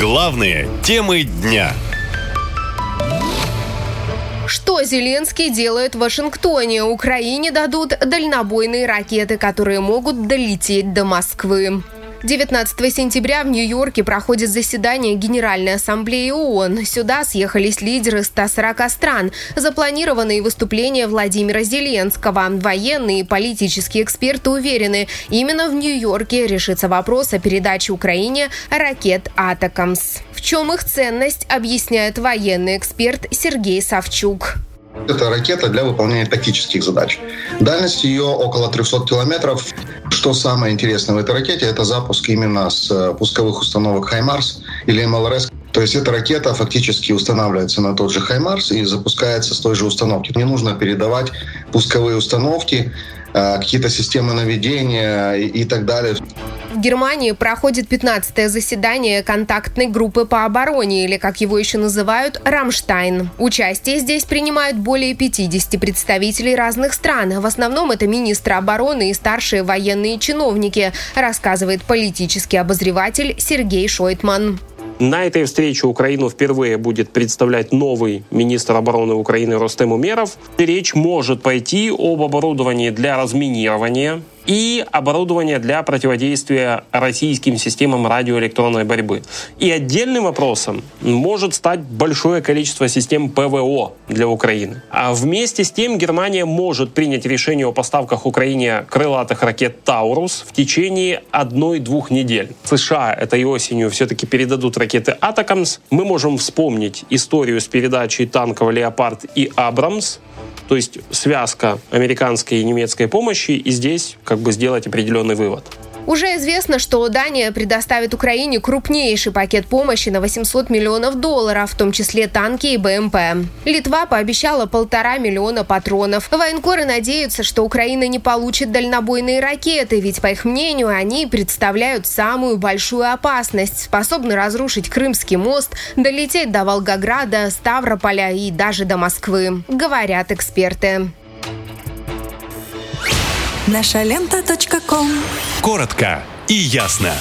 Главные темы дня. Что Зеленский делает в Вашингтоне? Украине дадут дальнобойные ракеты, которые могут долететь до Москвы. 19 сентября в Нью-Йорке проходит заседание Генеральной Ассамблеи ООН. Сюда съехались лидеры 140 стран. Запланированные выступления Владимира Зеленского. Военные и политические эксперты уверены, именно в Нью-Йорке решится вопрос о передаче Украине ракет «Атакамс». В чем их ценность, объясняет военный эксперт Сергей Савчук. Это ракета для выполнения тактических задач. Дальность ее около 300 километров. Что самое интересное в этой ракете, это запуск именно с э, пусковых установок «HIMARS» или MLRS. То есть эта ракета фактически устанавливается на тот же «HIMARS» и запускается с той же установки. Не нужно передавать пусковые установки, э, какие-то системы наведения и так далее. В Германии проходит 15-е заседание контактной группы по обороне, или, как его еще называют, «Рамштайн». Участие здесь принимают более 50 представителей разных стран. В основном это министры обороны и старшие военные чиновники, рассказывает политический обозреватель Сергей Шойтман. На этой встрече Украину впервые будет представлять новый министр обороны Украины Ростем Умеров. Речь может пойти об оборудовании для разминирования, и оборудование для противодействия российским системам радиоэлектронной борьбы. И отдельным вопросом может стать большое количество систем ПВО для Украины. А вместе с тем Германия может принять решение о поставках Украине крылатых ракет «Таурус» в течение одной-двух недель. США этой осенью все-таки передадут ракеты «Атакамс». Мы можем вспомнить историю с передачей танков «Леопард» и «Абрамс», то есть связка американской и немецкой помощи, и здесь как бы сделать определенный вывод. Уже известно, что Дания предоставит Украине крупнейший пакет помощи на 800 миллионов долларов, в том числе танки и БМП. Литва пообещала полтора миллиона патронов. Военкоры надеются, что Украина не получит дальнобойные ракеты, ведь, по их мнению, они представляют самую большую опасность, способны разрушить Крымский мост, долететь до Волгограда, Ставрополя и даже до Москвы, говорят эксперты. Наша лента. Коротко и ясно.